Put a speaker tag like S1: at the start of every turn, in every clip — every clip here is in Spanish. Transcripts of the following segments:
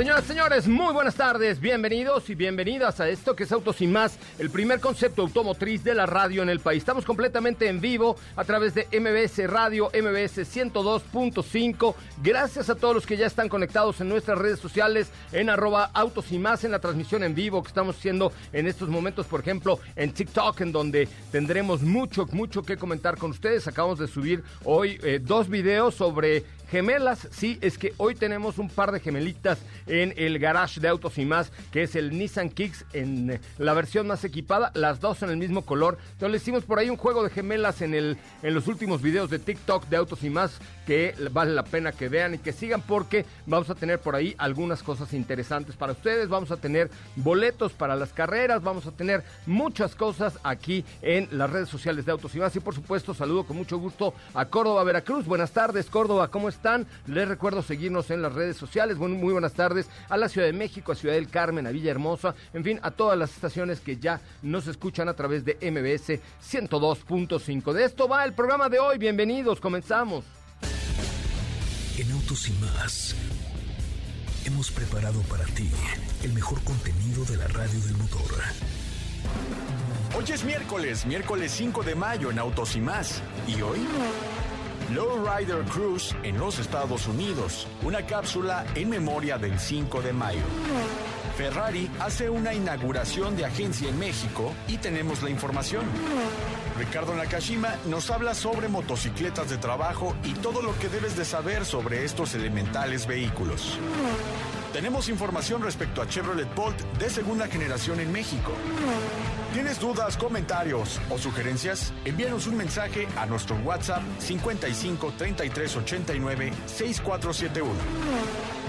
S1: Señoras y señores, muy buenas tardes, bienvenidos y bienvenidas a esto que es Autos y Más, el primer concepto automotriz de la radio en el país. Estamos completamente en vivo a través de MBS Radio, MBS 102.5. Gracias a todos los que ya están conectados en nuestras redes sociales, en arroba Autos y Más, en la transmisión en vivo que estamos haciendo en estos momentos, por ejemplo, en TikTok, en donde tendremos mucho, mucho que comentar con ustedes. Acabamos de subir hoy eh, dos videos sobre Gemelas, sí, es que hoy tenemos un par de gemelitas en el garage de autos y más, que es el Nissan Kicks en la versión más equipada, las dos en el mismo color. Entonces le hicimos por ahí un juego de gemelas en, el, en los últimos videos de TikTok de autos y más, que vale la pena que vean y que sigan porque vamos a tener por ahí algunas cosas interesantes para ustedes. Vamos a tener boletos para las carreras, vamos a tener muchas cosas aquí en las redes sociales de autos y más. Y por supuesto, saludo con mucho gusto a Córdoba, Veracruz. Buenas tardes, Córdoba, ¿cómo estás? Están? Les recuerdo seguirnos en las redes sociales. muy buenas tardes a la Ciudad de México, a Ciudad del Carmen, a Villahermosa, en fin, a todas las estaciones que ya nos escuchan a través de MBS 102.5. De esto va el programa de hoy. Bienvenidos, comenzamos.
S2: En Autos y más hemos preparado para ti el mejor contenido de la radio del motor.
S3: Hoy es miércoles, miércoles 5 de mayo en Autos y más. ¿Y hoy? Lowrider Cruise en los Estados Unidos, una cápsula en memoria del 5 de mayo. Ferrari hace una inauguración de agencia en México y tenemos la información. Ricardo Nakashima nos habla sobre motocicletas de trabajo y todo lo que debes de saber sobre estos elementales vehículos. Tenemos información respecto a Chevrolet Bolt de segunda generación en México. ¿Tienes dudas, comentarios o sugerencias? Envíanos un mensaje a nuestro WhatsApp 55 33 89 6471.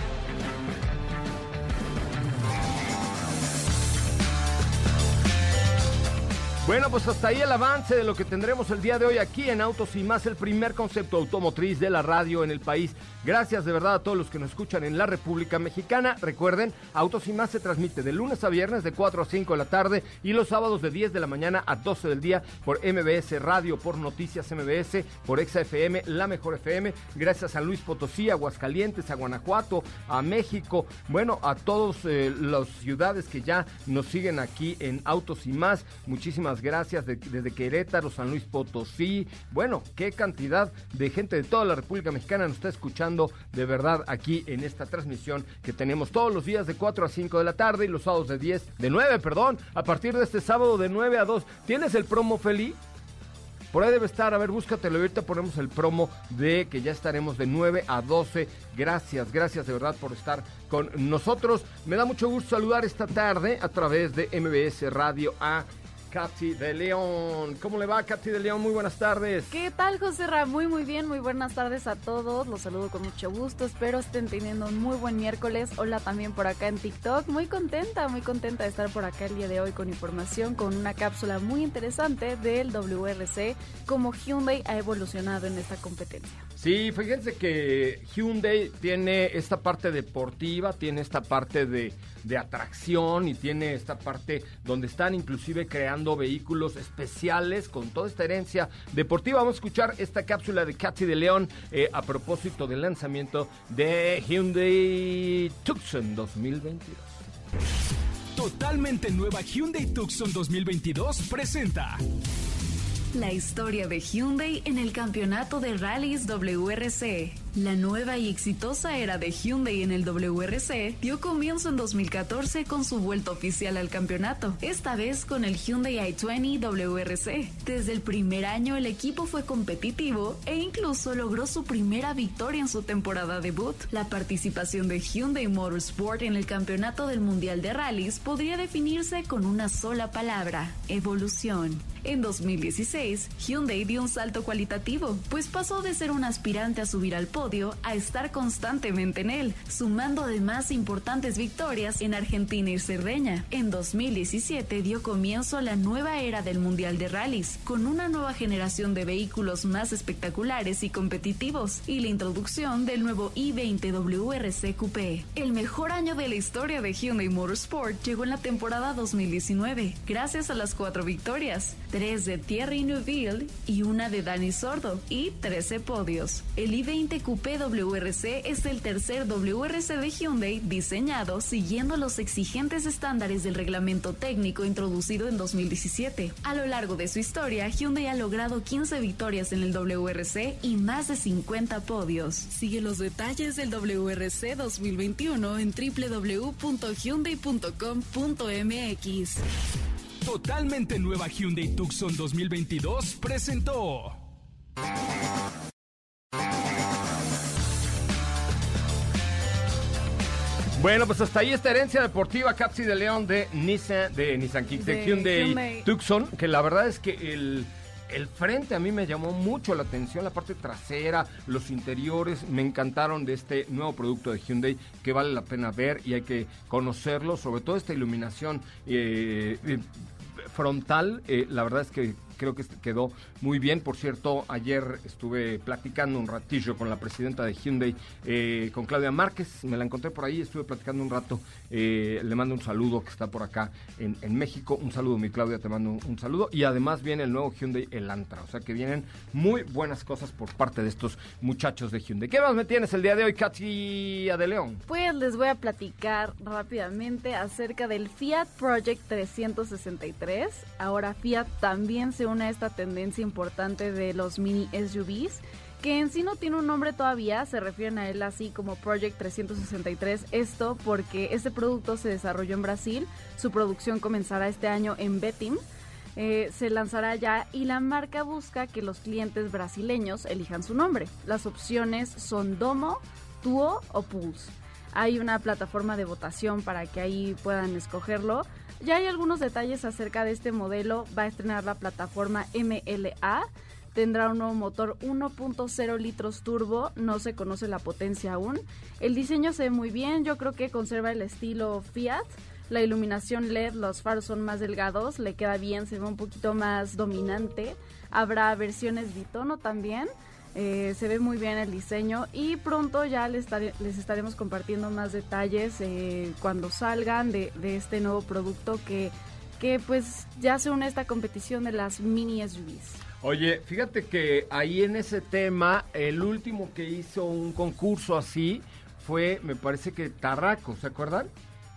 S1: Bueno, pues hasta ahí el avance de lo que tendremos el día de hoy aquí en Autos y más, el primer concepto automotriz de la radio en el país. Gracias de verdad a todos los que nos escuchan en la República Mexicana. Recuerden, Autos y más se transmite de lunes a viernes de 4 a 5 de la tarde y los sábados de 10 de la mañana a 12 del día por MBS Radio, por Noticias MBS, por ExaFM, La Mejor FM. Gracias a Luis Potosí, Aguascalientes, a Guanajuato, a México, bueno, a todas eh, las ciudades que ya nos siguen aquí en Autos y más. Muchísimas gracias desde Querétaro, San Luis Potosí. Bueno, qué cantidad de gente de toda la República Mexicana nos está escuchando de verdad aquí en esta transmisión que tenemos todos los días de 4 a 5 de la tarde y los sábados de 10, de 9, perdón, a partir de este sábado de 9 a 2. ¿Tienes el promo, Feli? Por ahí debe estar, a ver, búscatelo. Ahorita ponemos el promo de que ya estaremos de 9 a 12. Gracias, gracias de verdad por estar con nosotros. Me da mucho gusto saludar esta tarde a través de MBS Radio A Katy de León. ¿Cómo le va, Katy de León? Muy buenas tardes.
S4: ¿Qué tal, José Ra? Muy, muy bien. Muy buenas tardes a todos. Los saludo con mucho gusto. Espero estén teniendo un muy buen miércoles. Hola también por acá en TikTok. Muy contenta, muy contenta de estar por acá el día de hoy con información, con una cápsula muy interesante del WRC, cómo Hyundai ha evolucionado en esta competencia.
S1: Sí, fíjense que Hyundai tiene esta parte deportiva, tiene esta parte de de atracción y tiene esta parte donde están inclusive creando vehículos especiales con toda esta herencia deportiva. Vamos a escuchar esta cápsula de Katy de León eh, a propósito del lanzamiento de Hyundai Tucson 2022.
S5: Totalmente nueva Hyundai Tucson 2022 presenta
S6: la historia de Hyundai en el campeonato de rallies WRC. La nueva y exitosa era de Hyundai en el WRC dio comienzo en 2014 con su vuelta oficial al campeonato, esta vez con el Hyundai i20 WRC. Desde el primer año el equipo fue competitivo e incluso logró su primera victoria en su temporada debut. La participación de Hyundai Motorsport en el campeonato del Mundial de Rallys podría definirse con una sola palabra, evolución. En 2016, Hyundai dio un salto cualitativo, pues pasó de ser un aspirante a subir al podio podio a estar constantemente en él, sumando además importantes victorias en Argentina y Cerdeña. En 2017 dio comienzo a la nueva era del Mundial de Rallys, con una nueva generación de vehículos más espectaculares y competitivos, y la introducción del nuevo i20 WRC Coupé. El mejor año de la historia de Hyundai Motorsport llegó en la temporada 2019, gracias a las cuatro victorias, tres de Thierry Neuville y una de Danny Sordo, y 13 podios. El i20 Coupé WRC es el tercer WRC de Hyundai diseñado siguiendo los exigentes estándares del reglamento técnico introducido en 2017. A lo largo de su historia, Hyundai ha logrado 15 victorias en el WRC y más de 50 podios. Sigue los detalles del WRC 2021 en www.hyundai.com.mx.
S5: Totalmente nueva Hyundai Tucson 2022 presentó.
S1: Bueno, pues hasta ahí esta herencia deportiva Capsi de León de Nissan, de Nissan Kicks, de,
S4: De
S1: Hyundai,
S4: Hyundai.
S1: Tucson, que la verdad es que el, el frente a mí me llamó mucho la atención, la parte trasera, los interiores, me encantaron de este nuevo producto de Hyundai que vale la pena ver y hay que conocerlo, sobre todo esta iluminación eh, eh, frontal, eh, la verdad es que creo que quedó muy bien. Por cierto, ayer estuve platicando un ratillo con la presidenta de Hyundai, eh, con Claudia Márquez. Me la encontré por ahí, estuve platicando un rato. Eh, le mando un saludo que está por acá en, México. Un saludo, mi Claudia, te mando un, saludo. Y además viene el nuevo Hyundai Elantra. O sea que vienen muy buenas cosas por parte de estos muchachos de Hyundai. ¿Qué más me tienes el día de hoy, Katy de León?
S4: Pues les voy a platicar rápidamente acerca del Fiat Project 363. Ahora Fiat también se une a esta tendencia importante de los mini SUVs, que en sí no tiene un nombre todavía, se refieren a él así como Project 363. Esto porque este producto se desarrolló en Brasil, su producción comenzará este año en Betim. eh, se lanzará ya y la marca busca que los clientes brasileños elijan su nombre. Las opciones son Domo, Tuo o Pulse. Hay una plataforma de votación para que ahí puedan escogerlo. Ya hay algunos detalles acerca de este modelo. Va a estrenar la plataforma MLA. Tendrá un nuevo motor 1.0 litros turbo. No se conoce la potencia aún. El diseño se ve muy bien. Yo creo que conserva el estilo Fiat. La iluminación LED, los faros son más delgados. Le queda bien, se ve un poquito más dominante. Habrá versiones bitono también. Eh, se ve muy bien el diseño y pronto ya les, estare- les estaremos compartiendo más detalles eh, cuando salgan de, de este nuevo producto que, que pues ya se une a esta competición de las mini SUVs.
S1: Oye, fíjate que ahí en ese tema, el último que hizo un concurso así fue, me parece que Tarraco, ¿se acuerdan?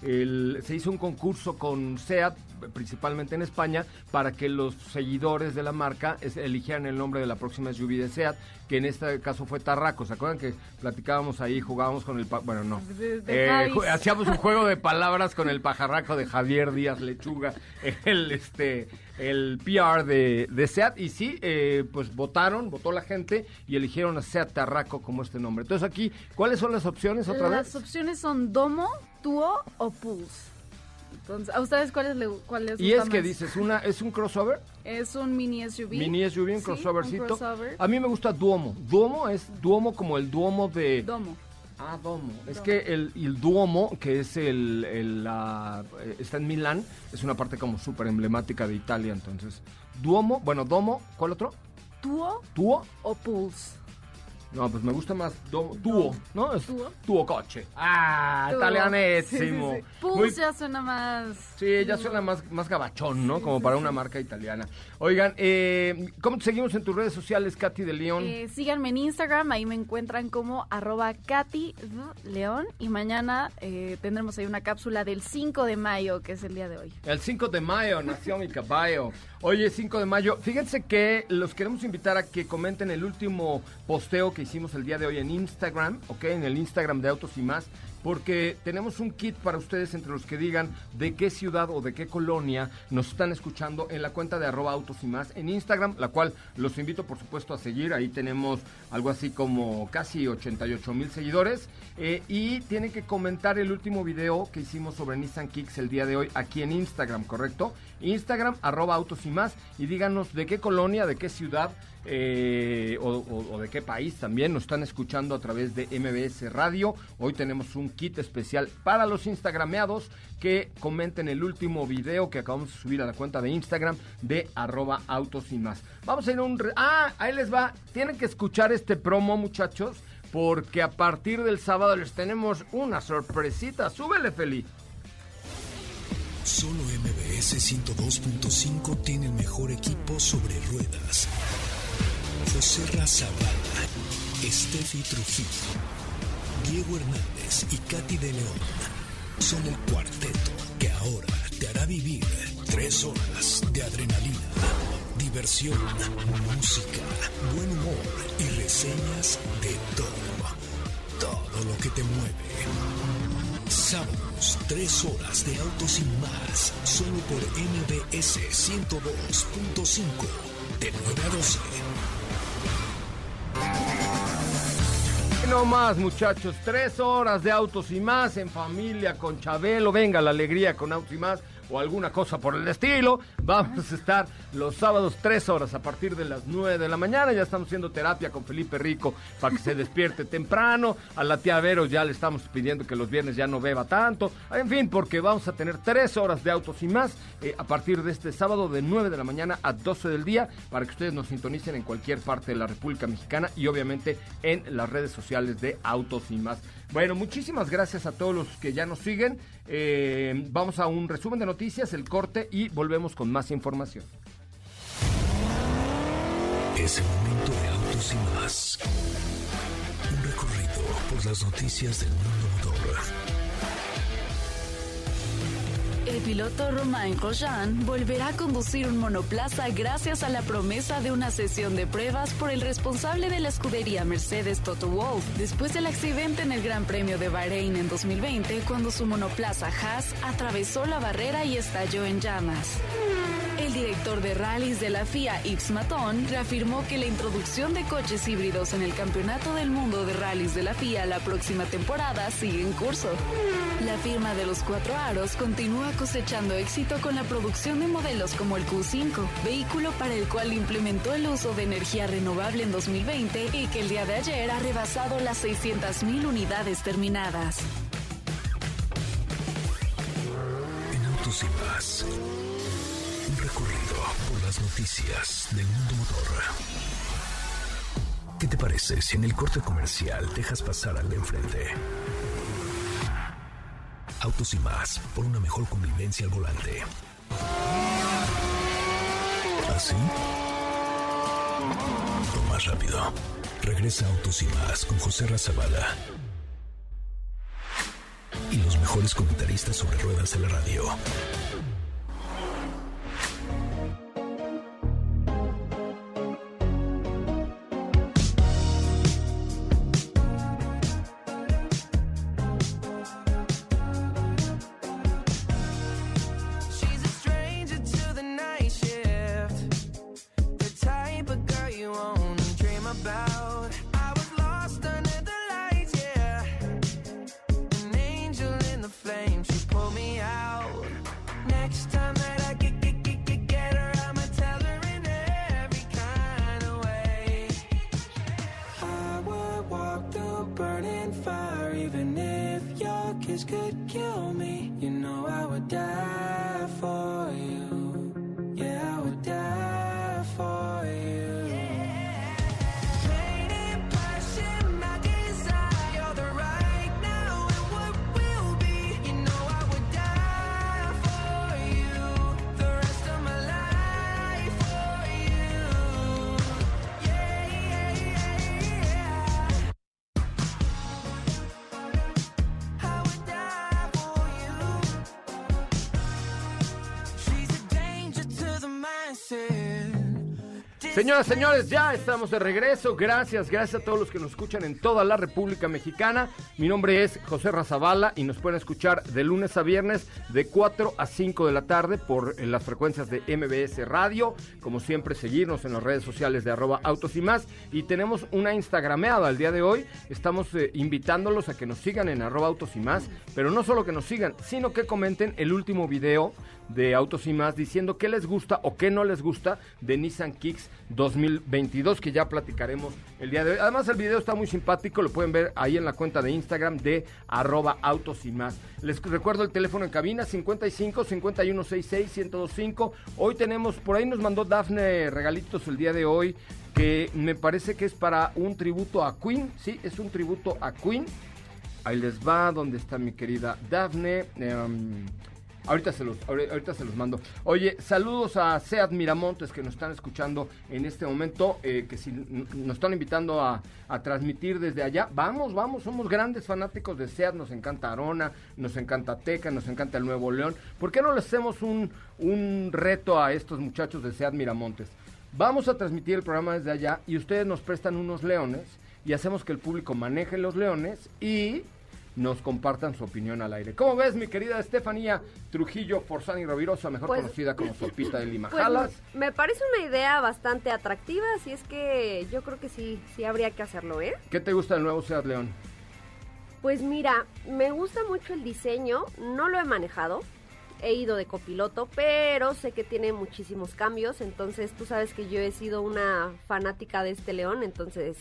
S1: El- se hizo un concurso con SEAT, principalmente en España, para que los seguidores de la marca es- eligieran el nombre de la próxima SUV de SEAT, que en este caso fue Tarraco. ¿Se acuerdan que platicábamos ahí, jugábamos con el... Bueno, no.
S4: De- de
S1: Eh, hacíamos un juego de palabras con el pajarraco de Javier Díaz Lechuga, el este el PR de, de SEAT y sí, eh, pues votaron, votó la gente y eligieron a SEAT Tarraco como este nombre. Entonces aquí, ¿cuáles son las opciones otra
S4: Las
S1: vez?
S4: opciones son Domo, Tuo o Pulse. Entonces, ¿a ustedes cuáles le cuáles
S1: Y
S4: gusta
S1: es que
S4: más?
S1: dices, una es un crossover,
S4: Es un mini SUV.
S1: mini SUV, un
S4: Sí,
S1: crossovercito.
S4: un crossover.
S1: A mí me gusta Duomo. Duomo es Duomo como el Duomo de
S4: Domo.
S1: Ah, Domo. Es
S4: Domo.
S1: que el, el Duomo, que es el, el, la- eh, está en Milán, es una parte como súper emblemática de Italia, entonces. Duomo, bueno, Domo, ¿cuál otro?
S4: Tuo
S1: Tuo.
S4: o Pulse.
S1: No, pues me gusta más Domo, Tuo, ¿no? Es
S4: Tuo.
S1: Tuo Coche. Ah,
S4: Tuo.
S1: italianísimo.
S4: Sí, sí, sí.
S1: Muy-
S4: ya suena más...
S1: Sí, ya suena más, más gabachón, ¿no? Como para una marca italiana. Oigan, eh, ¿cómo te seguimos en tus redes sociales, Katy de León?
S4: Eh, síganme en Instagram, ahí me encuentran como arroba Katy León y mañana eh, tendremos ahí una cápsula del 5 de mayo, que es el día de hoy.
S1: El 5 de mayo nació mi caballo. Oye, 5 de mayo, fíjense que los queremos invitar a que comenten el último posteo que hicimos el día de hoy en Instagram, ¿ok? En el Instagram de Autos y Más, porque tenemos un kit para ustedes entre los que digan de qué ciudad o de qué colonia nos están escuchando en la cuenta de arroba Autos y Más en Instagram, la cual los invito por supuesto a seguir. Ahí tenemos algo así como casi 88 mil seguidores. eh, y tienen que comentar el último video que hicimos sobre Nissan Kicks el día de hoy aquí en Instagram, ¿correcto? Instagram, arroba autos y más, y díganos de qué colonia, de qué ciudad eh, o, de qué país también también nos están escuchando a través de MBS Radio. Hoy tenemos un kit especial para los instagrameados que comenten el último video que acabamos de subir a la cuenta de Instagram de arroba autos y más. Vamos a ir a un... Ah, ahí les va. Tienen que escuchar este promo, muchachos, porque a partir del sábado les tenemos una sorpresita. Súbele, Feli.
S2: Solo MBS 102.5 tiene el mejor equipo sobre ruedas. José Razabala, Steffi Trujillo, Diego Hernández y Katy de León son el cuarteto que ahora te hará vivir tres horas de adrenalina, diversión, música, buen humor y reseñas de todo. Todo lo que te mueve. Sábados, tres horas de autos sin más, solo por MBS 102.5, de 9 a 12.
S1: No más, muchachos. Tres horas de autos y más en familia con Chabelo. Venga, la alegría con autos y más o alguna cosa por el estilo. Vamos a estar los sábados tres horas a partir de las nueve de la mañana. Ya estamos haciendo terapia con Felipe Rico para que se despierte temprano. A la tía Vero ya le estamos pidiendo que los viernes ya no beba tanto. En fin, porque vamos a tener tres horas de autos y más eh, a partir de este sábado de 9 de la mañana a 12 del día para que ustedes nos sintonicen en cualquier parte de la República Mexicana y obviamente en las redes sociales de Autos y más. Bueno, muchísimas gracias a todos los que ya nos siguen. Eh, vamos a un resumen de noticias, el corte y volvemos con más información.
S2: Es el momento de autos y más. Un recorrido por las noticias del mundo
S6: El piloto Romain Grosjean volverá a conducir un monoplaza gracias a la promesa de una sesión de pruebas por el responsable de la escudería Mercedes Toto Wolff después del accidente en el Gran Premio de Bahrein en 2020 cuando su monoplaza Haas atravesó la barrera y estalló en llamas. El director de rallies de la FIA, Yves Maton, reafirmó que la introducción de coches híbridos en el Campeonato del Mundo de Rallys de la FIA la próxima temporada sigue en curso. La firma de los cuatro aros continúa cosechando éxito con la producción de modelos como el Q5, vehículo para el cual implementó el uso de energía renovable en 2020 y que el día de ayer ha rebasado las 600.000 unidades terminadas.
S2: En autos. Un recorrido por las noticias del mundo motor. ¿Qué te parece si en el corte comercial dejas pasar al de enfrente? Autos y más, por una mejor convivencia al volante. ¿Así? O más rápido. Regresa Autos y más con José Razabala. Y los mejores comentaristas sobre ruedas de la radio.
S7: Flames, she pulled me out. Next time that I get, get, get, get, get her, I'ma tell her in every kind of way. I would walk through burning fire, even if your kiss could kill me. You know I would die
S1: Señoras, señores, ya estamos de regreso. Gracias, gracias a todos los que nos escuchan en toda la República Mexicana. Mi nombre es José Razabala y nos pueden escuchar de lunes a viernes de 4 a 5 de la tarde por eh, las frecuencias de MBS Radio. Como siempre, seguirnos en las redes sociales de arroba autos y más. Y tenemos una Instagrameada el día de hoy. Estamos eh, invitándolos a que nos sigan en arroba autos y más. Pero no solo que nos sigan, sino que comenten el último video de Autos y Más diciendo qué les gusta o qué no les gusta de Nissan Kicks 2022, que ya platicaremos el día de hoy. Además, el video está muy simpático, lo pueden ver ahí en la cuenta de Instagram de arroba Autos y Más. Les recuerdo el teléfono en cabina 55 5166 1025. Hoy tenemos, por ahí nos mandó Dafne regalitos el día de hoy, que me parece que es para un tributo a Queen, sí, es un tributo a Queen. Ahí les va, donde está mi querida Dafne. Em, ahorita, se los, ahori- ahorita se los mando. Oye, saludos a Seat Miramontes que nos están escuchando en este momento, eh, que si nos están invitando a, a transmitir desde allá. Vamos, vamos, somos grandes fanáticos de Seat, nos encanta Arona, nos encanta Teca, nos encanta el Nuevo León. ¿Por qué no le hacemos un, un reto a estos muchachos de Seat Miramontes? Vamos a transmitir el programa desde allá y ustedes nos prestan unos leones y hacemos que el público maneje los leones y nos compartan su opinión al aire. ¿Cómo ves, mi querida Estefanía Trujillo Forzani Rovirosa, mejor
S8: Pues-
S1: conocida como Sopita de Lima?
S8: Pues me parece una idea bastante atractiva, así es que yo creo que sí, sí habría que hacerlo, ¿eh?
S1: ¿Qué te gusta del nuevo Seat León?
S8: Pues mira, me gusta mucho el diseño, no lo he manejado, he ido de copiloto, pero sé que tiene muchísimos cambios, entonces tú sabes que yo he sido una fanática de este león, entonces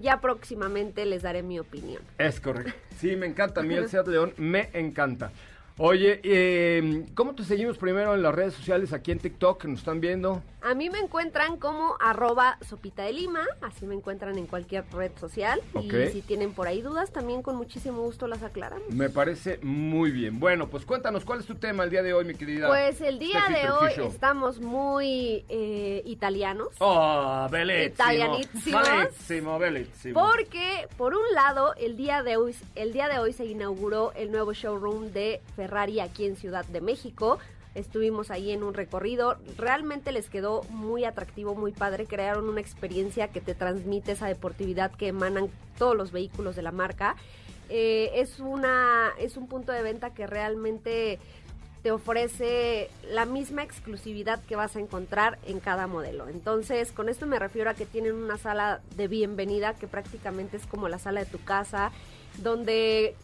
S8: ya próximamente les daré mi opinión.
S1: Es correcto. Sí, me encanta. A mí el Seat León me encanta. Oye, eh, ¿cómo te seguimos primero en las redes sociales aquí en TikTok? ¿Nos están viendo?
S8: A mí me encuentran como arroba sopita de lima, así me encuentran en cualquier red social. Y si tienen por ahí dudas, también con muchísimo gusto las aclaramos.
S1: Me parece muy bien. Bueno, pues cuéntanos, ¿cuál es tu tema el día de hoy, mi querida?
S8: Pues el día
S1: Steffi
S8: de hoy estamos muy eh, italianos.
S1: Oh.
S8: Italianísimos.
S1: Bellissimo, bellissimo.
S8: Porque, por un lado, el día, de hoy, el día de hoy se inauguró el nuevo showroom de Ferrari aquí en Ciudad de México. Estuvimos ahí en un recorrido. Realmente les quedó muy atractivo, muy padre. Crearon una experiencia que te transmite esa deportividad que emanan todos los vehículos de la marca. Eh, es, una, es un punto de venta que realmente te ofrece la misma exclusividad que vas a encontrar en cada modelo. Entonces, con esto me refiero a que tienen una sala de bienvenida que prácticamente es como la sala de tu casa, donde,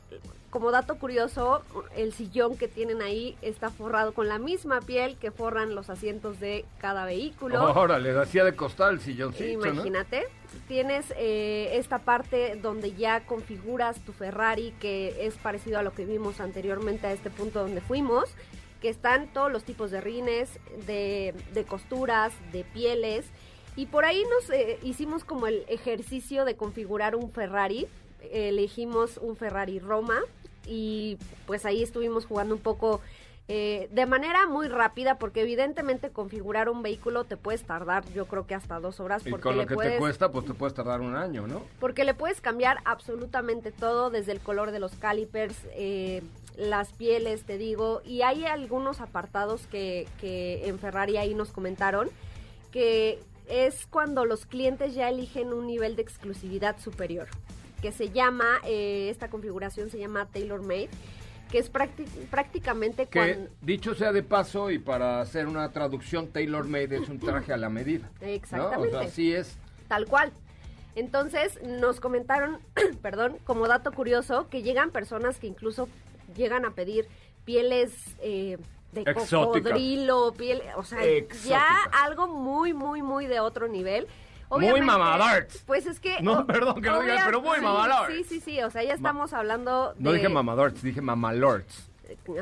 S8: como dato curioso, el sillón que tienen ahí está forrado con la misma piel que forran los asientos de cada vehículo.
S1: Órale, hacía de costar el silloncito, ¿no?
S8: Imagínate, tienes eh, esta parte donde ya configuras tu Ferrari, que es parecido a lo que vimos anteriormente a este punto donde fuimos, que están todos los tipos de rines, de, de costuras, de pieles, y por ahí nos eh, hicimos como el ejercicio de configurar un Ferrari, elegimos un Ferrari Roma, y pues ahí estuvimos jugando un poco eh, de manera muy rápida, porque evidentemente configurar un vehículo te puedes tardar, yo creo que hasta dos horas,
S1: Y
S8: porque
S1: con lo
S8: le
S1: que
S8: puedes,
S1: te cuesta, pues te puedes tardar un año, ¿no?
S8: porque le puedes cambiar absolutamente todo, desde el color de los calipers, eh, las pieles, te digo, y hay algunos apartados que, que en Ferrari ahí nos comentaron que es cuando los clientes ya eligen un nivel de exclusividad superior, que se llama, eh, esta configuración se llama Tailor Made, que es prácti- prácticamente
S1: Que
S8: cuando...
S1: dicho sea de paso y para hacer una traducción, Taylor Made es un traje a la medida. ¿no?
S8: Exactamente.
S1: O sea, así es.
S8: Tal cual. Entonces nos comentaron, perdón, como dato curioso, que llegan personas que incluso llegan a pedir pieles eh, de
S1: Exótica.
S8: cocodrilo, piel, o sea,
S1: Exótica.
S8: ya algo muy, muy, muy de otro nivel.
S1: Muy mamadorts.
S8: Pues es que...
S1: No, perdón que lo digas, pero muy
S8: sí. Sí, sí, sí, o sea, ya estamos hablando de...
S1: No dije mamadorts, dije mamalords.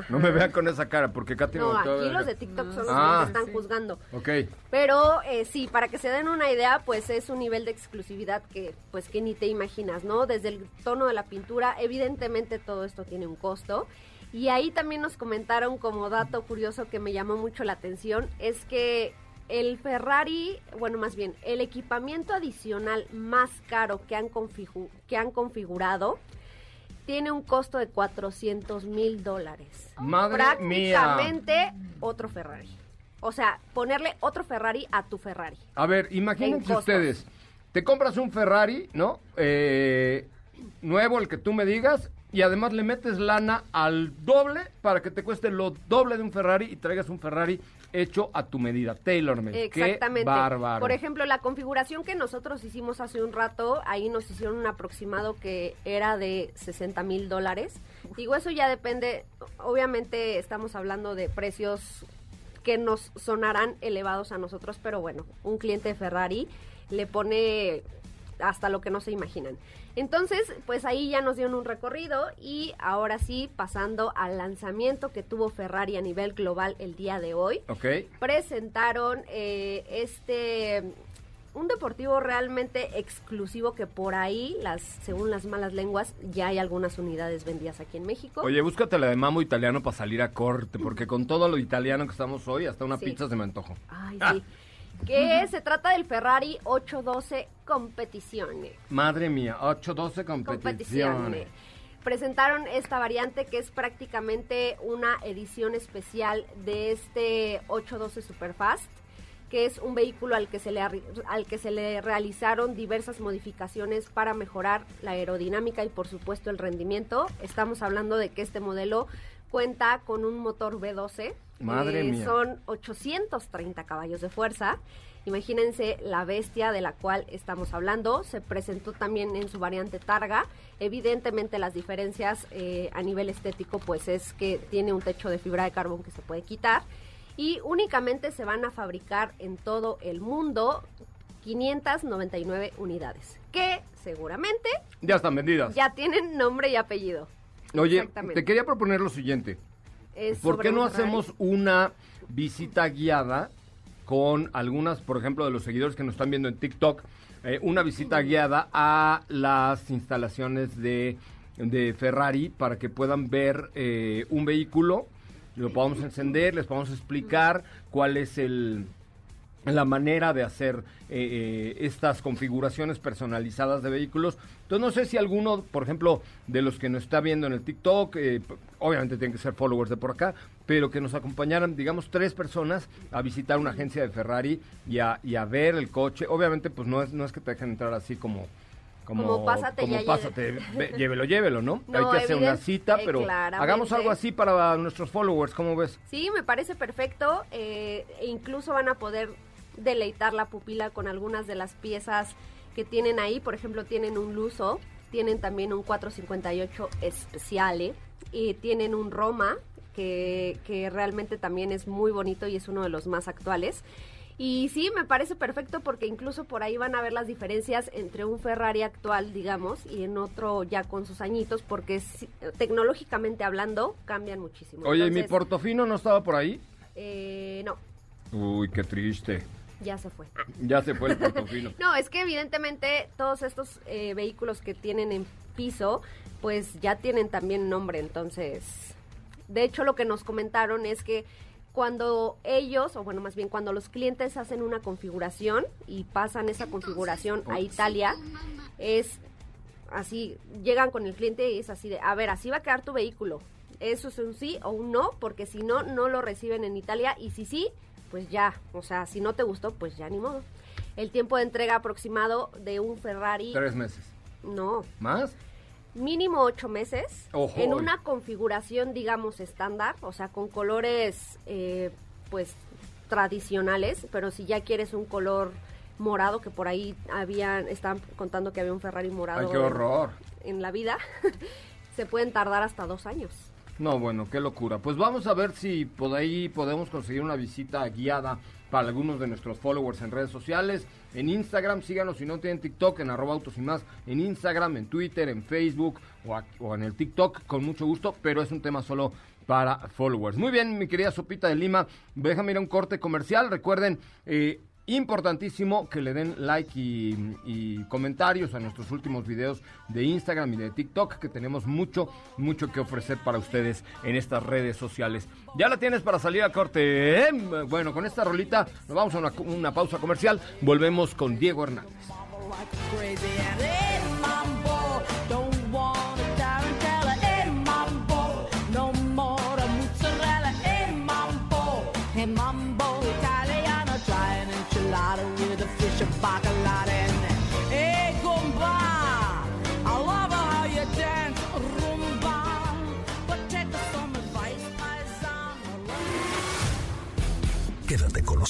S1: No me vean con esa cara, porque Katy
S8: No, aquí los de TikTok son los
S1: Ah.
S8: que están juzgando.
S1: Ok.
S8: Pero eh, sí, para que se den una idea, pues es un nivel de exclusividad que pues que ni te imaginas, ¿no? Desde el tono de la pintura, evidentemente todo esto tiene un costo. Y ahí también nos comentaron como dato curioso que me llamó mucho la atención, es que el Ferrari, bueno, más bien, el equipamiento adicional más caro que han, configu- que han configurado tiene un costo de 400 mil dólares.
S1: Madre mía.
S8: Prácticamente otro Ferrari. O sea, ponerle otro Ferrari a tu Ferrari.
S1: A ver, imagínense ustedes. Te compras un Ferrari, ¿no? Eh, nuevo, el que tú me digas, y además le metes lana al doble para que te cueste lo doble de un Ferrari y traigas un Ferrari hecho a tu medida, tailor-made. Qué
S8: Exactamente.
S1: bárbaro.
S8: Por ejemplo, la configuración que nosotros hicimos hace un rato, ahí nos hicieron un aproximado que era de 60 mil dólares. Digo, eso ya depende, obviamente estamos hablando de precios que nos sonarán elevados a nosotros, pero bueno, un cliente de Ferrari le pone hasta lo que no se imaginan. Entonces, pues ahí ya nos dieron un recorrido y ahora sí, pasando al lanzamiento que tuvo Ferrari a nivel global el día de hoy
S1: Ok.
S8: presentaron eh, este un deportivo realmente exclusivo que por ahí, las según las malas lenguas, ya hay algunas unidades vendidas aquí en México.
S1: Oye, búscate la de Mamo italiano para salir a corte, porque con todo lo italiano que estamos hoy, hasta una
S8: Sí.
S1: pizza se me antojó.
S8: Ay, sí. Que se trata del Ferrari 812 Competizione.
S1: Madre mía, 8-12 competiciones.
S8: Presentaron esta variante que es prácticamente una edición especial de este 812 Superfast, que es un vehículo al que se le al que se le realizaron diversas modificaciones para mejorar la aerodinámica y por supuesto el rendimiento. Estamos hablando de que este modelo cuenta con un motor V12.
S1: Madre
S8: eh,
S1: mía.
S8: Son 830 caballos de fuerza. Imagínense la bestia de la cual estamos hablando. Se presentó también en su variante Targa. Evidentemente las diferencias eh, a nivel estético pues es que tiene un techo de fibra de carbón que se puede quitar. Y únicamente se van a fabricar en todo el mundo 599 unidades. Que seguramente
S1: Ya están vendidas.
S8: ya tienen nombre y apellido.
S1: Oye, te quería proponer lo siguiente.
S8: Es
S1: ¿Por qué no hacemos una visita guiada con algunas, por ejemplo, de los seguidores que nos están viendo en TikTok? eh, una visita guiada a las instalaciones de, de Ferrari para que puedan ver eh, un vehículo, lo podamos encender, les podamos explicar cuál es el, la manera de hacer eh, eh, estas configuraciones personalizadas de vehículos. Entonces no sé si alguno, por ejemplo, de los que nos está viendo en el TikTok, eh, obviamente tienen que ser followers de por acá, pero que nos acompañaran, digamos, tres personas a visitar una agencia de Ferrari y a, y a ver el coche. Obviamente, pues no es, no es que te dejen entrar así como... Como,
S8: Como pásate,
S1: como
S8: ya
S1: pásate, ve- llévelo, llévelo, ¿no?
S8: No,
S1: Hay que hacer una cita, pero
S8: claramente.
S1: hagamos algo así para nuestros followers, ¿cómo ves?
S8: Sí, me parece perfecto. eh, e incluso van a poder deleitar la pupila con algunas de las piezas que tienen ahí. Por ejemplo, tienen un Luso, tienen también un 458 Speciale y tienen un Roma que, que realmente también es muy bonito y es uno de los más actuales. Y sí, me parece perfecto porque incluso por ahí van a ver las diferencias entre un Ferrari actual, digamos, y en otro ya con sus añitos, porque sí, tecnológicamente hablando cambian muchísimo.
S1: Oye, ¿y mi portofino no estaba por ahí?
S8: eh, no,
S1: Uy, qué triste.
S8: Ya se fue.
S1: Ya se fue el portofino.
S8: No, es que evidentemente todos estos eh, vehículos que tienen en piso, pues ya tienen también nombre, entonces... De hecho, lo que nos comentaron es que cuando ellos, o bueno, más bien cuando los clientes hacen una configuración y pasan esa configuración a Italia, es así, llegan con el cliente y es así de, a ver, así va a quedar tu vehículo. Eso es un sí o un no, porque si no, no lo reciben en Italia y si sí, pues ya, o sea, si no te gustó, pues ya ni modo. El tiempo de entrega aproximado de un Ferrari,
S1: Tres meses.
S8: no,
S1: ¿Más?
S8: mínimo ocho meses,
S1: Ojo.
S8: en una configuración, digamos, estándar, o sea, con colores, eh, pues, tradicionales, pero si ya quieres un color morado, que por ahí habían, estaban contando que había un Ferrari morado
S1: Ay, qué horror.
S8: en la vida, se pueden tardar hasta dos años.
S1: No, bueno, qué locura. Pues vamos a ver si por ahí podemos conseguir una visita guiada para algunos de nuestros followers en redes sociales. En Instagram, síganos si no tienen TikTok, en arroba autos y más. En Instagram, en Twitter, en Facebook o, o en el TikTok, con mucho gusto, pero es un tema solo para followers. Muy bien, mi querida Sopita de Lima, déjame ir a un corte comercial. Recuerden, eh, importantísimo que le den like y, comentarios a nuestros últimos videos de Instagram y de TikTok, que tenemos mucho, mucho que ofrecer para ustedes en estas redes sociales. Ya la tienes para salir a corte. ¿eh? Bueno, con esta rolita nos vamos a una pausa comercial. Volvemos con Diego Hernández.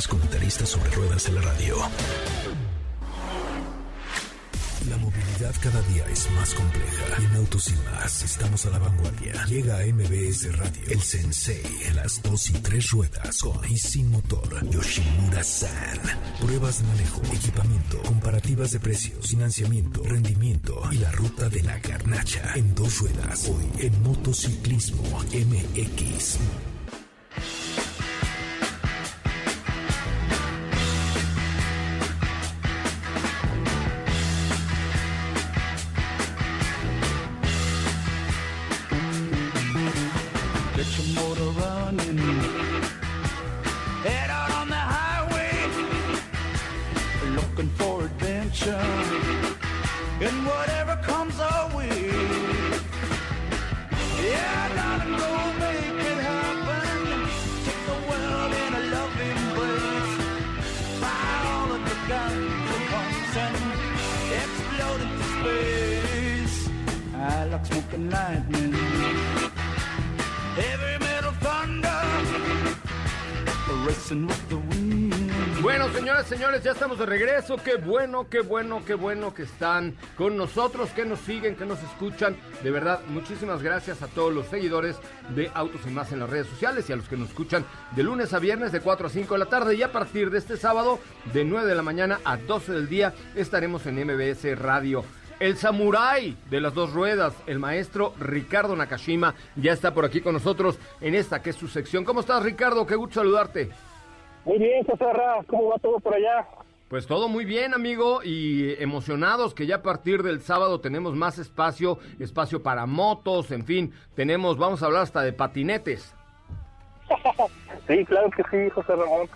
S2: Mejores comentaristas sobre ruedas de la radio. La movilidad cada día es más compleja en Autos y más estamos a la vanguardia. Llega a MBS Radio el Sensei en las dos y tres ruedas con y sin motor Yoshimura San. Pruebas de manejo, equipamiento, comparativas de precios, financiamiento, rendimiento y la ruta de la garnacha en dos ruedas. Hoy en Motociclismo MX.
S9: Adventure. And whatever comes our way. Yeah, darling, go make it happen. Take the world in a loving embrace. Fire all of the guns and explode into space. I like smoking lightning. Heavy metal thunder, racing with the wind.
S1: Bueno, señoras, señores, ya estamos de regreso. Qué bueno, qué bueno, qué bueno que están con nosotros, que nos siguen, que nos escuchan. De verdad, muchísimas gracias a todos los seguidores de Autos y Más en las redes sociales y a los que nos escuchan de lunes a viernes de 4 a 5 de la tarde. Y a partir de este sábado, de 9 de la mañana a 12 del día, estaremos en MBS Radio. El samurái de las dos ruedas, el maestro Ricardo Nakashima, ya está por aquí con nosotros en esta que es su sección. ¿Cómo estás, Ricardo? Qué gusto saludarte.
S10: Muy bien, José Ra, ¿cómo va todo por allá?
S1: Pues todo muy bien, amigo, y emocionados que ya a partir del sábado tenemos más espacio, espacio para motos, en fin, tenemos, vamos a hablar hasta de patinetes.
S10: sí, claro que sí, José Ramón.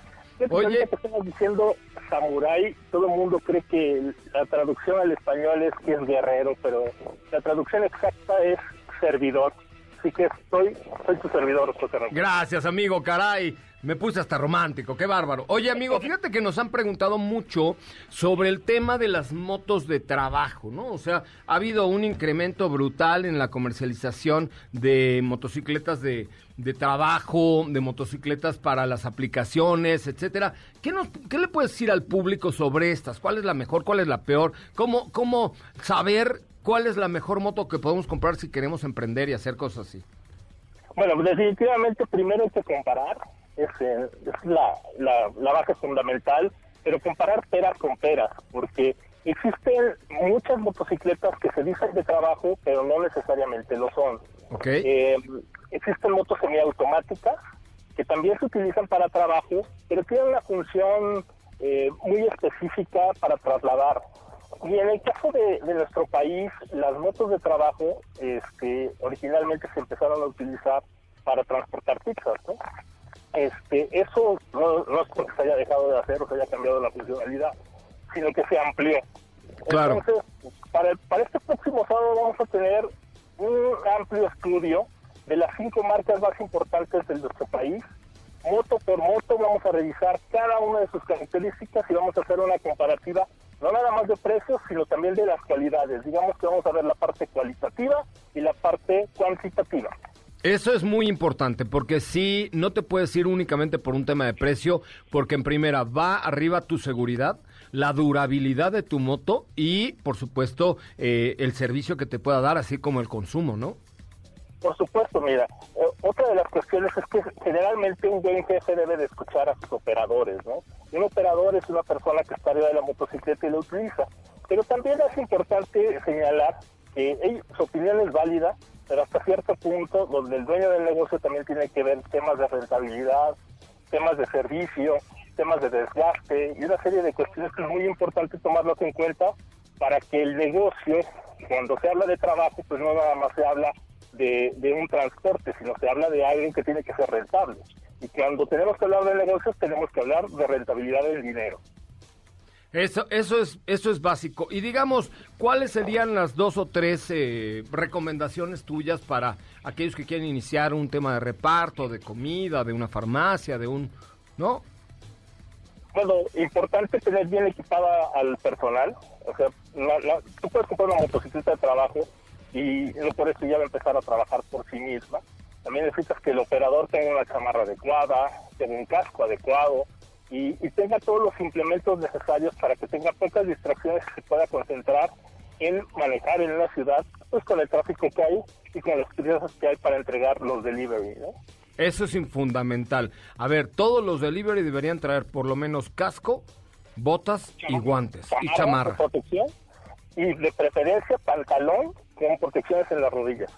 S1: Oye.
S10: que estamos diciendo samurái, todo el mundo cree que la traducción al español es que es guerrero, pero la traducción exacta es servidor. Así que soy, soy tu servidor, José Ramón.
S1: Gracias, amigo, caray. Me puse hasta romántico, qué bárbaro. Oye, amigo, fíjate que nos han preguntado mucho sobre el tema de las motos de trabajo, ¿no? O sea, ha habido un incremento brutal en la comercialización de motocicletas de, de trabajo, de motocicletas para las aplicaciones, etcétera. ¿Qué, nos, ¿Qué le puedes decir al público sobre estas? ¿Cuál es la mejor? ¿Cuál es la peor? ¿Cómo, cómo saber cuál es la mejor moto que podemos comprar si queremos emprender y hacer cosas así?
S10: Bueno, definitivamente primero hay que comparar, es, eh, es la, la, la base fundamental, pero comparar peras con peras, porque existen muchas motocicletas que se dicen de trabajo, pero no necesariamente lo son.
S1: ¿Ok?
S10: Eh, existen motos semiautomáticas que también se utilizan para trabajo, pero tienen una función eh, muy específica para trasladar. Y en el caso de, de nuestro país, las motos de trabajo este, originalmente se empezaron a utilizar para transportar pizzas, ¿no? Este, eso no, no es porque se haya dejado de hacer o se haya cambiado la funcionalidad, sino que se amplió.
S1: Claro.
S10: Entonces, para, el- para este próximo sábado vamos a tener un amplio estudio de las cinco marcas más importantes de nuestro país. Moto por moto vamos a revisar cada una de sus características y vamos a hacer una comparativa, no nada más de precios, sino también de las cualidades. Digamos que vamos a ver la parte cualitativa y la parte cuantitativa.
S1: Eso es muy importante porque sí, no te puedes ir únicamente por un tema de precio, porque en primera va arriba tu seguridad, la durabilidad de tu moto y, por supuesto, eh, el servicio que te pueda dar, así como el consumo, ¿no?
S10: Por supuesto, mira, eh, otra de las cuestiones es que generalmente un buen jefe debe de escuchar a sus operadores, ¿no? Un operador es una persona que está arriba de la motocicleta y la utiliza. Pero también es importante señalar que su opinión es válida, pero hasta cierto punto, donde el dueño del negocio también tiene que ver temas de rentabilidad, temas de servicio, temas de desgaste y una serie de cuestiones que es muy importante tomarlos en cuenta para que el negocio, cuando se habla de trabajo, pues no nada más se habla de, de un transporte, sino se habla de alguien que tiene que ser rentable. Y cuando tenemos que hablar de negocios, tenemos que hablar de rentabilidad del dinero.
S1: Eso, eso es, eso es básico. Y digamos, ¿cuáles serían las dos o tres eh, recomendaciones tuyas para aquellos que quieren iniciar un tema de reparto, de comida, de una farmacia, de un, ¿no?
S10: Bueno, importante tener bien equipada al personal. O sea, la- la- tú puedes comprar una motocicleta de trabajo y no por eso ya va a empezar a trabajar por sí misma. También necesitas que el operador tenga una chamarra adecuada, tenga un casco adecuado y, y tenga todos los implementos necesarios para que tenga pocas distracciones y se pueda concentrar en manejar en una ciudad, pues con el tráfico que hay y con las prisas que hay para entregar los delivery, ¿no?
S1: Eso es fundamental. A ver, todos los delivery deberían traer por lo menos casco, botas y guantes y
S10: de
S1: chamarra.
S10: protección y de preferencia pantalón con protecciones en las rodillas.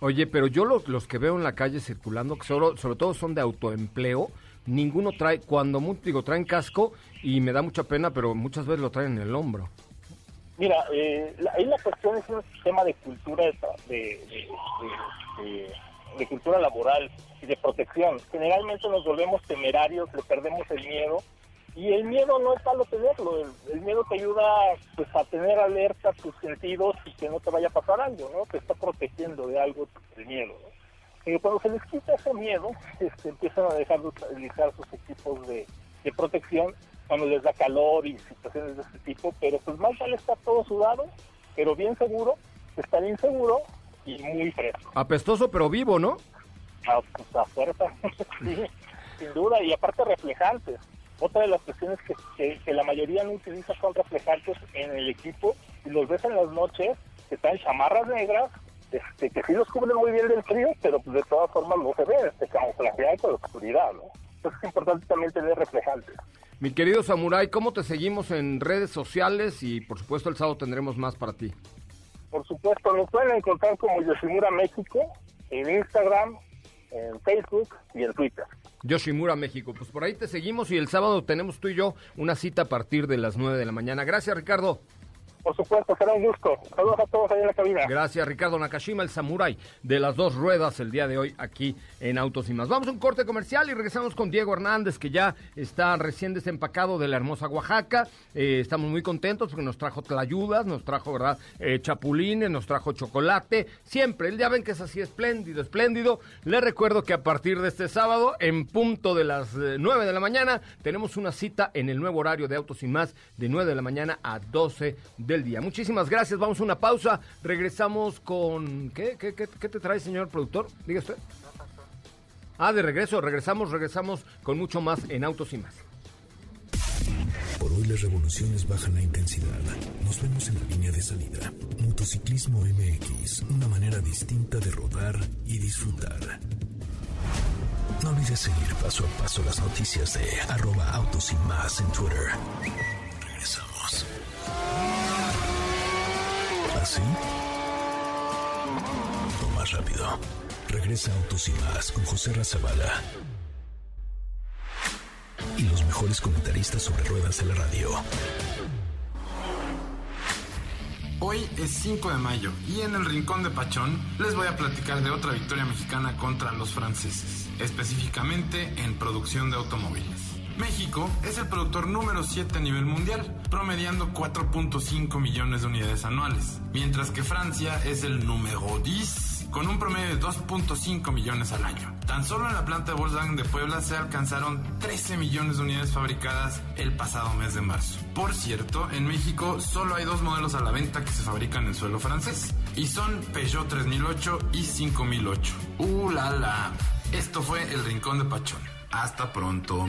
S1: Oye, pero yo los, los que veo en la calle circulando, que solo, sobre todo son de autoempleo, ninguno trae, cuando digo, traen casco y me da mucha pena, pero muchas veces lo traen en el hombro.
S10: Mira, eh, ahí la cuestión es un tema de cultura de, de, cultura laboral y de protección. Generalmente nos volvemos temerarios, le perdemos el miedo y el miedo no es malo tenerlo. El, el miedo te ayuda pues a tener alerta tus sentidos y que no te vaya a pasar algo, ¿no? Te está protegiendo de algo el miedo. ¿no? Y cuando se les quita ese miedo, este, empiezan a dejar de utilizar sus equipos de, de protección cuando les da calor y situaciones de ese tipo, pero pues más vale estar todo sudado, pero bien seguro, estar inseguro y muy fresco.
S1: Apestoso pero vivo, ¿no?
S10: A, pues, a fuerza, sí, sin duda, y aparte reflejantes. Otra de las cuestiones que, que, que la mayoría no utiliza son reflejantes en el equipo y los ves en las noches que están chamarras negras, este, que sí los cubren muy bien del frío, pero pues, de todas formas no se ven, este, camuflajean con la oscuridad, ¿no? Entonces es importante también tener reflejantes.
S1: Mi querido Samurai, ¿cómo te seguimos en redes sociales? Y por supuesto el sábado tendremos más para ti.
S10: Por supuesto, nos pueden encontrar como Yoshimura México en Instagram, en Facebook y en Twitter.
S1: Yoshimura, México. Pues por ahí te seguimos y el sábado tenemos tú y yo una cita a partir de las 9 de la mañana. Gracias, Ricardo.
S10: Por supuesto, será un gusto. Saludos a todos ahí en la cabina.
S1: Gracias, Ricardo Nakashima, el samurái de las dos ruedas el día de hoy aquí en Autos y Más. Vamos a un corte comercial y regresamos con Diego Hernández, que ya está recién desempacado de la hermosa Oaxaca. Eh, estamos muy contentos porque nos trajo tlayudas, nos trajo, ¿verdad? Eh, chapulines, nos trajo chocolate. Siempre, él ya ven que es así espléndido, espléndido. Les recuerdo que a partir de este sábado, en punto de las eh, 9 de la mañana, tenemos una cita en el nuevo horario de Autos y Más de 9 de la mañana a 12 del día. Muchísimas gracias, vamos a una pausa. Regresamos con... ¿Qué, qué, te trae, señor productor? Diga usted. Ah, de regreso, regresamos, regresamos con mucho más en Autos y Más.
S2: Por hoy las revoluciones bajan la intensidad. Nos vemos en la línea de salida. Motociclismo MX, una manera distinta de rodar y disfrutar. No olvides seguir paso a paso las noticias de arroba autos y más en Twitter. Regresamos. ¿Así? Más rápido. Regresa Autos y más con José Razabala. Y los mejores comentaristas sobre ruedas de la radio.
S11: Hoy es 5 de mayo y en el Rincón de Pachón les voy a platicar de otra victoria mexicana contra los franceses, específicamente en producción de automóviles. México es el productor número 7 a nivel mundial, promediando 4.5 millones de unidades anuales, mientras que Francia es el número 10 con un promedio de 2.5 millones al año. Tan solo en la planta de Volkswagen de Puebla se alcanzaron 13 millones de unidades fabricadas el pasado mes de marzo. Por cierto, en México solo hay dos modelos a la venta que se fabrican en suelo francés, y son Peugeot 3008 y 5008. ¡Uh, la, la! Esto fue El Rincón de Pachón. Hasta pronto.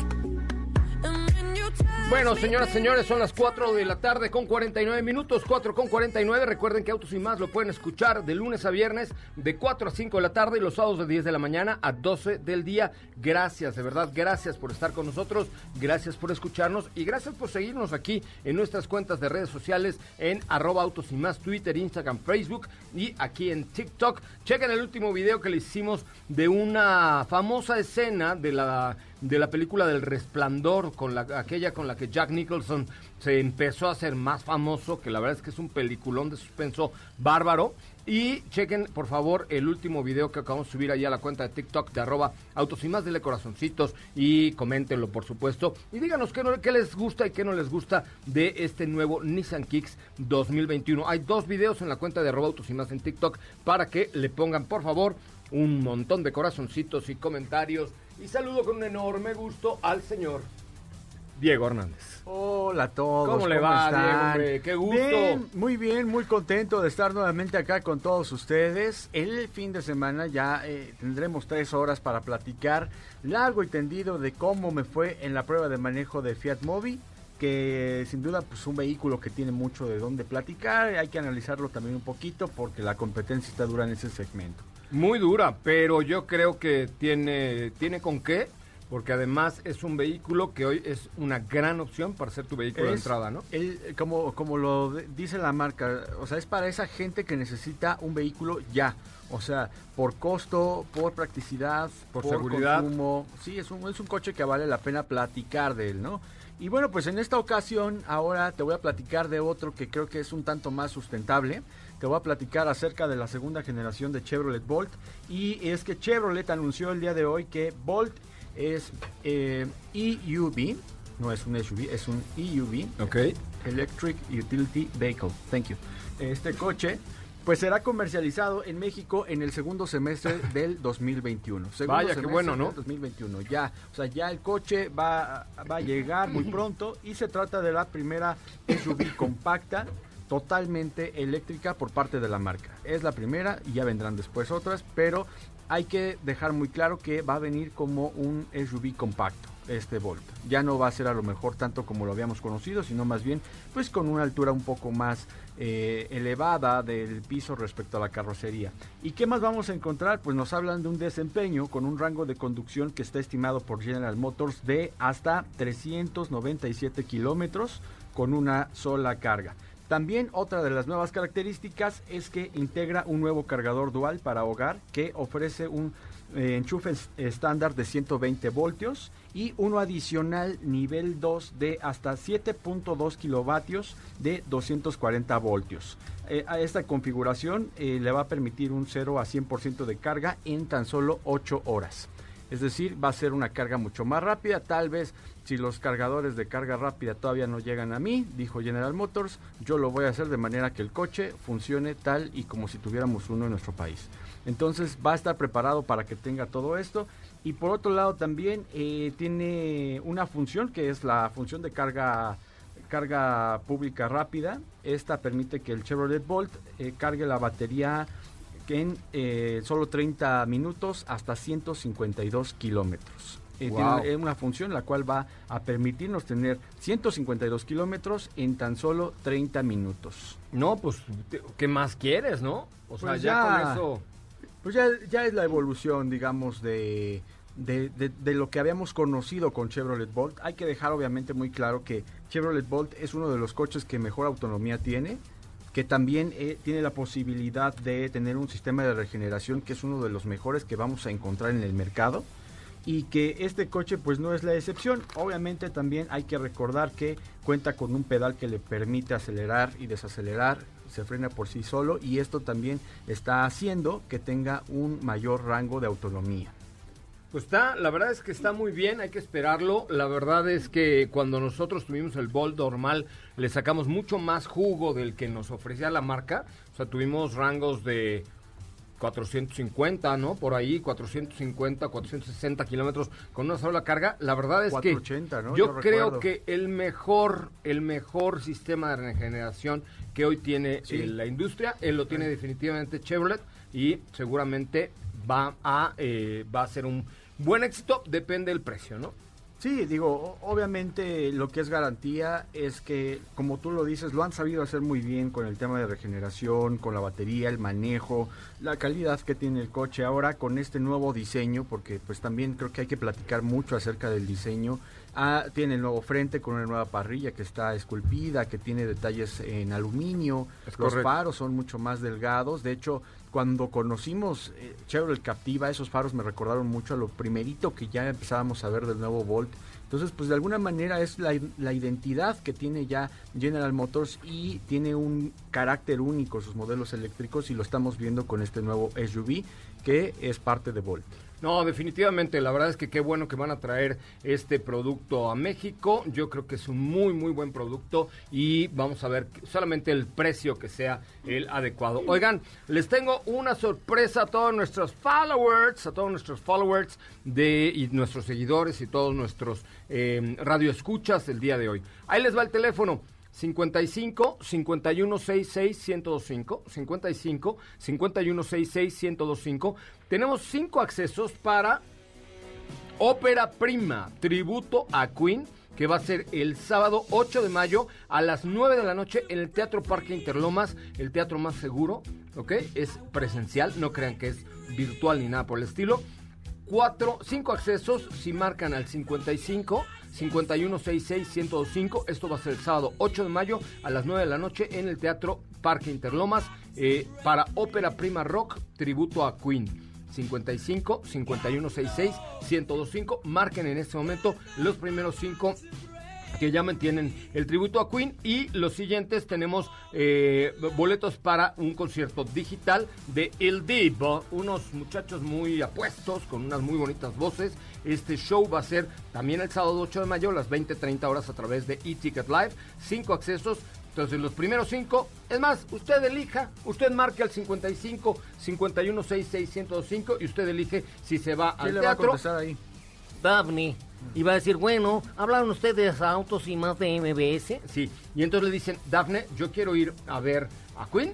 S1: Bueno, señoras, señores, son las 4 de la tarde con 49 minutos, 4 con 49. Recuerden que Autos y Más lo pueden escuchar de lunes a viernes de 4 a 5 de la tarde y los sábados de 10 de la mañana a 12 del día. Gracias, de verdad, gracias por estar con nosotros, gracias por escucharnos y gracias por seguirnos aquí en nuestras cuentas de redes sociales en arroba Autos y Más, Twitter, Instagram, Facebook y aquí en TikTok. Chequen el último video que le hicimos de una famosa escena de la de la película del Resplandor, con la, aquella con la que Jack Nicholson se empezó a hacer más famoso, que la verdad es que es un peliculón de suspenso bárbaro. Y chequen, por favor, el último video que acabamos de subir ahí a la cuenta de TikTok de arroba autos y más, dele corazoncitos y coméntenlo, por supuesto. Y díganos qué, no- qué les gusta y qué no les gusta de este nuevo Nissan Kicks 2021. Hay dos videos en la cuenta de arroba autos y más en TikTok para que le pongan, por favor, un montón de corazoncitos y comentarios. Y saludo con un enorme gusto al señor Diego Hernández.
S12: Hola a todos.
S1: ¿Cómo le va,
S12: están?
S1: Diego? Qué gusto.
S12: Bien, muy bien, muy contento de estar nuevamente acá con todos ustedes. El fin de semana ya eh, tendremos tres horas para platicar largo y tendido de cómo me fue en la prueba de manejo de Fiat Mobi que sin duda pues un vehículo que tiene mucho de dónde platicar, hay que analizarlo también un poquito porque la competencia está dura en ese segmento.
S1: Muy dura, pero yo creo que tiene, tiene con qué, porque además es un vehículo que hoy es una gran opción para ser tu vehículo de entrada, ¿no?
S12: el- como, como lo dice la marca, o sea, es para esa gente que necesita un vehículo ya. O sea, por costo, por practicidad,
S1: Por seguridad.
S12: consumo. Sí, es un, es un coche que vale la pena platicar de él, ¿no? Y bueno, pues en esta ocasión ahora te voy a platicar de otro que creo que es un tanto más sustentable. Te voy a platicar acerca de la segunda generación de Chevrolet Bolt. Y es que Chevrolet anunció el día de hoy que Bolt es eh, EUV, no es un SUV, es un EUV.
S1: Ok.
S12: Electric Utility Vehicle. Thank you. Este coche pues será comercializado en México en el segundo semestre del 2021. Segundo
S1: Vaya, qué bueno, ¿no?
S12: del 2021. Ya, o sea, ya el coche va, va a llegar muy pronto y se trata de la primera SUV compacta totalmente eléctrica por parte de la marca. Es la primera y ya vendrán después otras, pero hay que dejar muy claro que va a venir como un SUV compacto este Volt. Ya no va a ser a lo mejor tanto como lo habíamos conocido, sino más bien pues con una altura un poco más eh, elevada del piso respecto a la carrocería. ¿Y qué más vamos a encontrar? Pues nos hablan de un desempeño con un rango de conducción que está estimado por General Motors de hasta 397 kilómetros con una sola carga. También otra de las nuevas características es que integra un nuevo cargador dual para hogar que ofrece un eh, enchufe es- estándar de 120 voltios y uno adicional nivel 2 de hasta 7.2 kilovatios de 240 voltios. Eh, a esta configuración eh, le va a permitir un 0 a 100% de carga en tan solo 8 horas. Es decir, va a ser una carga mucho más rápida. Tal vez si los cargadores de carga rápida todavía no llegan a mí, dijo General Motors, yo lo voy a hacer de manera que el coche funcione tal y como si tuviéramos uno en nuestro país. Entonces va a estar preparado para que tenga todo esto. Y por otro lado también eh, tiene una función que es la función de carga carga pública rápida. Esta permite que el Chevrolet Bolt eh, cargue la batería en eh, solo 30 minutos hasta 152 kilómetros. Eh,
S1: Wow.
S12: Tiene una función la cual va a permitirnos tener 152 kilómetros en tan solo 30 minutos.
S1: No, pues, ¿qué más quieres, no? O sea,
S12: Pues
S1: ya,
S12: ya-
S1: con eso...
S12: Pues ya, ya es la evolución, digamos, de, de, de- de lo que habíamos conocido con Chevrolet Bolt. Hay que dejar obviamente muy claro que Chevrolet Bolt es uno de los coches que mejor autonomía tiene, que también eh, tiene la posibilidad de tener un sistema de regeneración que es uno de los mejores que vamos a encontrar en el mercado y que este coche pues no es la excepción. Obviamente también hay que recordar que cuenta con un pedal que le permite acelerar y desacelerar, se frena por sí solo y esto también está haciendo que tenga un mayor rango de autonomía.
S1: Pues está, la verdad es que está muy bien, hay que esperarlo. La verdad es que cuando nosotros tuvimos el Bolt normal, le sacamos mucho más jugo del que nos ofrecía la marca. O sea, tuvimos rangos de 450, ¿no? Por ahí, 450, 460 kilómetros con una sola carga. La verdad es
S12: 480,
S1: que
S12: ¿no?
S1: yo,
S12: Yo
S1: creo que el mejor, el mejor sistema de regeneración que hoy tiene
S12: Sí.
S1: eh, la industria, él lo tiene definitivamente Chevrolet y seguramente va a, eh, va a ser un buen éxito, depende del precio, ¿no?
S12: Sí, digo, obviamente lo que es garantía es que, como tú lo dices, lo han sabido hacer muy bien con el tema de regeneración, con la batería, el manejo, la calidad que tiene el coche. Ahora con este nuevo diseño, porque pues también creo que hay que platicar mucho acerca del diseño. Ah, tiene el nuevo frente con una nueva parrilla que está esculpida, que tiene detalles en aluminio.
S1: Es
S12: Los
S1: correcto.
S12: faros son mucho más delgados. De hecho, cuando conocimos eh, Chevrolet Captiva, esos faros me recordaron mucho a lo primerito que ya empezábamos a ver del nuevo Volt. Entonces, pues de alguna manera es la, la identidad que tiene ya General Motors y tiene un carácter único sus modelos eléctricos y lo estamos viendo con este nuevo SUV que es parte de Volt.
S1: No, definitivamente, la verdad es que qué bueno que van a traer este producto a México. Yo creo que es un muy, muy buen producto y vamos a ver solamente el precio que sea el adecuado. Oigan, les tengo una sorpresa a todos nuestros followers, a todos nuestros followers de, y nuestros seguidores y todos nuestros eh, radioescuchas el día de hoy. Ahí les va el teléfono. 55 5166 1025 55 5166 1025 tenemos cinco accesos para Ópera Prima, tributo a Queen, que va a ser el sábado 8 de mayo a las 9 de la noche en el Teatro Parque Interlomas, el teatro más seguro, ¿ok? Es presencial, no crean que es virtual ni nada por el estilo. Cuatro, cinco accesos si marcan al 55 5166 1025. Esto va a ser el sábado 8 de mayo a las 9 de la noche en el Teatro Parque Interlomas eh, para Ópera Prima Rock, tributo a Queen. 55 5166 1025. Marquen en este momento los primeros cinco que ya tienen el tributo a Queen y los siguientes tenemos eh, boletos para un concierto digital de El Divo, unos muchachos muy apuestos con unas muy bonitas voces. Este show va a ser también el sábado 8 de mayo a las 20:30 horas a través de eTicket Live, cinco accesos. Entonces los primeros cinco, es más, usted elija, usted marque al 55 51 66 1025 y usted elige si se va
S12: ¿Quién
S1: al
S12: le va a
S1: teatro.
S12: ahí?
S13: Daphne. Iba a decir, bueno, hablaron ustedes a Autos y más de MBS.
S1: Sí, y entonces le dicen, Dafne, yo quiero ir a ver a Queen.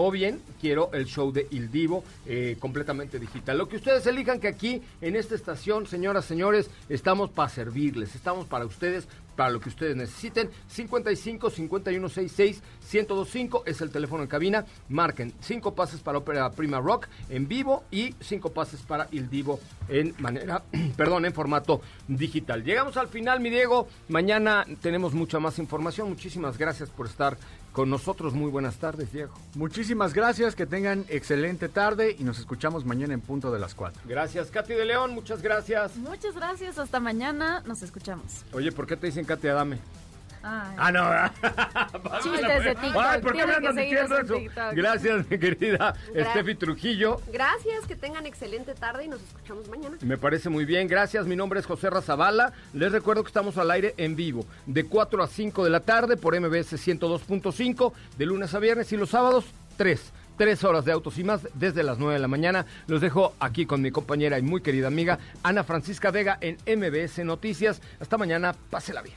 S1: O bien quiero el show de Il Divo eh, completamente digital. Lo que ustedes elijan que aquí en esta estación, señoras, señores, estamos para servirles, estamos para ustedes, para lo que ustedes necesiten. 55 51 66 1025 es el teléfono en cabina. Marquen cinco pases para Ópera Prima Rock en vivo y cinco pases para Il Divo en manera, perdón, en formato digital. Llegamos al final, mi Diego. Mañana tenemos mucha más información. Muchísimas gracias por estar con nosotros. Muy buenas tardes, Diego.
S12: Muchísimas gracias, que tengan excelente tarde y nos escuchamos mañana en punto de las 4.
S1: Gracias, Katy de León. Muchas gracias.
S4: Muchas gracias, hasta mañana, nos escuchamos.
S1: Oye, ¿por qué te dicen Katy Adame?
S4: Ay.
S1: Ah, no.
S4: Chistes de TikTok.
S1: Ay, ¿por qué me andan diciendo
S4: en
S1: eso? Gracias, mi querida
S8: Gra-
S1: Steffi Trujillo.
S8: Gracias, que tengan excelente tarde y nos escuchamos mañana.
S1: Me parece muy bien, gracias. Mi nombre es José Razabala. Les recuerdo que estamos al aire en vivo de 4 a 5 de la tarde por MBS 102.5, de lunes a viernes y los sábados 3. Tres horas de autos y más desde las 9 de la mañana. Los dejo aquí con mi compañera y muy querida amiga Ana Francisca Vega en MBS Noticias. Hasta mañana, pásela bien.